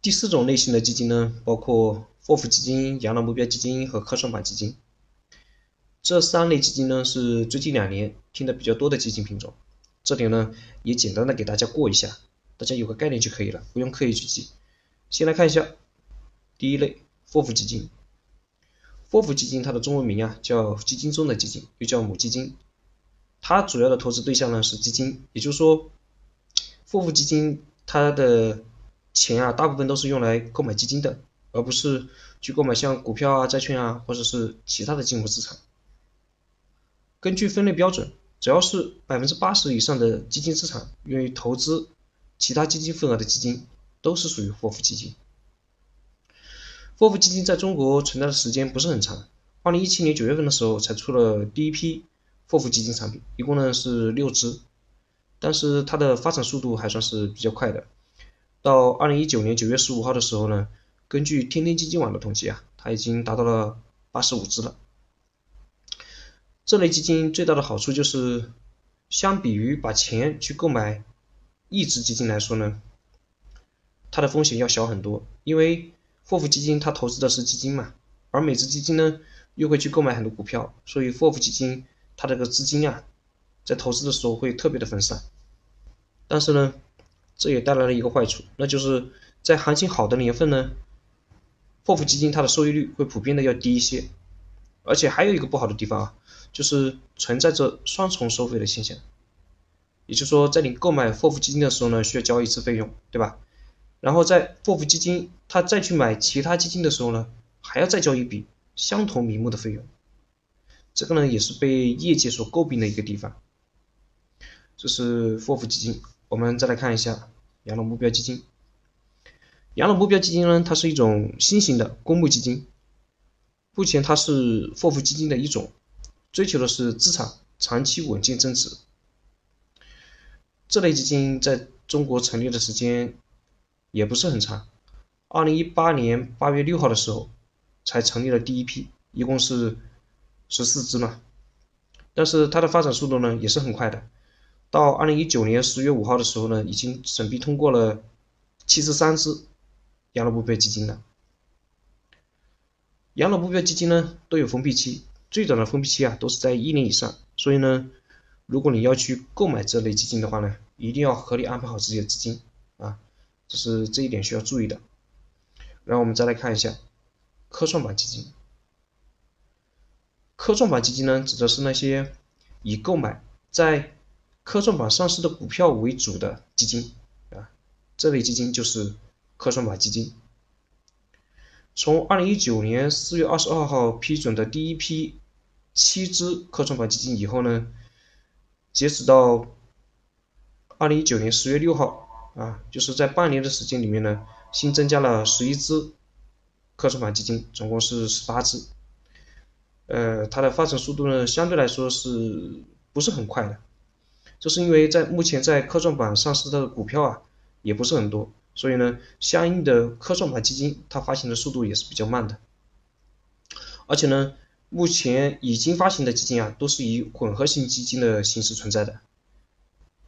第四种类型的基金呢，包括霍夫基金、养老目标基金和科创板基金。这三类基金呢，是最近两年听的比较多的基金品种。这里呢，也简单的给大家过一下，大家有个概念就可以了，不用刻意去记。先来看一下第一类霍夫基金。霍夫基金它的中文名啊叫基金中的基金，又叫母基金。它主要的投资对象呢是基金，也就是说，霍夫基金它的钱啊大部分都是用来购买基金的，而不是去购买像股票啊、债券啊或者是其他的金融资产。根据分类标准，只要是百分之八十以上的基金资产用于投资其他基金份额的基金，都是属于霍夫基金。霍夫基金在中国存在的时间不是很长，二零一七年九月份的时候才出了第一批霍夫基金产品，一共呢是六只，但是它的发展速度还算是比较快的。到二零一九年九月十五号的时候呢，根据天天基金网的统计啊，它已经达到了八十五只了。这类基金最大的好处就是，相比于把钱去购买一只基金来说呢，它的风险要小很多。因为霍夫基金它投资的是基金嘛，而每只基金呢又会去购买很多股票，所以霍夫基金它这个资金啊，在投资的时候会特别的分散。但是呢，这也带来了一个坏处，那就是在行情好的年份呢，霍夫基金它的收益率会普遍的要低一些。而且还有一个不好的地方啊。就是存在着双重收费的现象，也就是说，在你购买霍夫基金的时候呢，需要交一次费用，对吧？然后在霍夫基金他再去买其他基金的时候呢，还要再交一笔相同名目的费用，这个呢也是被业界所诟病的一个地方。这是霍夫基金，我们再来看一下养老目标基金。养老目标基金呢，它是一种新型的公募基金，目前它是霍夫基金的一种。追求的是资产长期稳健增值。这类基金在中国成立的时间也不是很长，二零一八年八月六号的时候才成立了第一批，一共是十四只嘛。但是它的发展速度呢也是很快的，到二零一九年十月五号的时候呢，已经审批通过了七十三只养老目标基金了。养老目标基金呢都有封闭期。最短的封闭期啊，都是在一年以上。所以呢，如果你要去购买这类基金的话呢，一定要合理安排好自己的资金啊，这是这一点需要注意的。然后我们再来看一下科创板基金。科创板基金呢，指的是那些以购买在科创板上市的股票为主的基金啊，这类基金就是科创板基金。从二零一九年四月二十二号批准的第一批七只科创板基金以后呢，截止到二零一九年十月六号啊，就是在半年的时间里面呢，新增加了十一只科创板基金，总共是十八只。呃，它的发展速度呢，相对来说是不是很快的？这是因为在目前在科创板上市的股票啊，也不是很多。所以呢，相应的科创板基金它发行的速度也是比较慢的，而且呢，目前已经发行的基金啊，都是以混合型基金的形式存在的。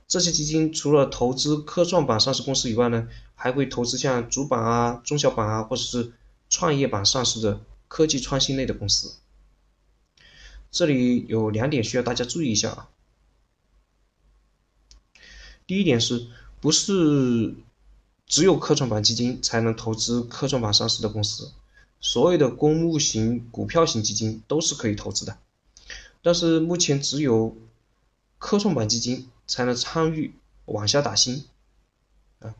这些基金除了投资科创板上市公司以外呢，还会投资像主板啊、中小板啊，或者是创业板上市的科技创新类的公司。这里有两点需要大家注意一下啊。第一点是不是？只有科创板基金才能投资科创板上市的公司，所有的公募型、股票型基金都是可以投资的，但是目前只有科创板基金才能参与往下打新，啊，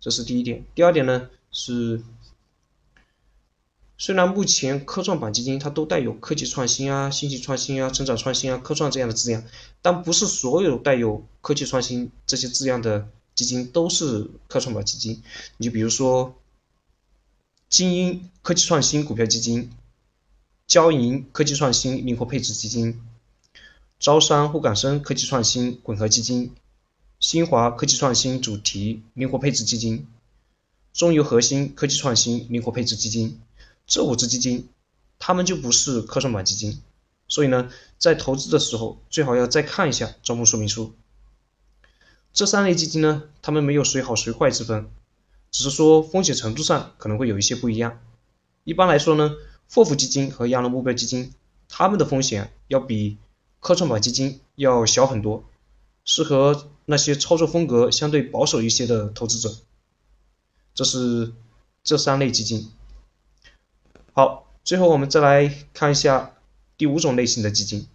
这是第一点。第二点呢是，虽然目前科创板基金它都带有科技创新啊、信息创新啊、成长创新啊、科创这样的字样，但不是所有带有科技创新这些字样的。基金都是科创板基金，你就比如说精英科技创新股票基金、交银科技创新灵活配置基金、招商沪港深科技创新混合基金、新华科技创新主题灵活配置基金、中邮核心科技创新灵活配置基金，这五只基金，它们就不是科创板基金，所以呢，在投资的时候最好要再看一下招募说明书。这三类基金呢，它们没有谁好谁坏之分，只是说风险程度上可能会有一些不一样。一般来说呢，霍夫基金和养老目标基金，它们的风险要比科创板基金要小很多，适合那些操作风格相对保守一些的投资者。这是这三类基金。好，最后我们再来看一下第五种类型的基金。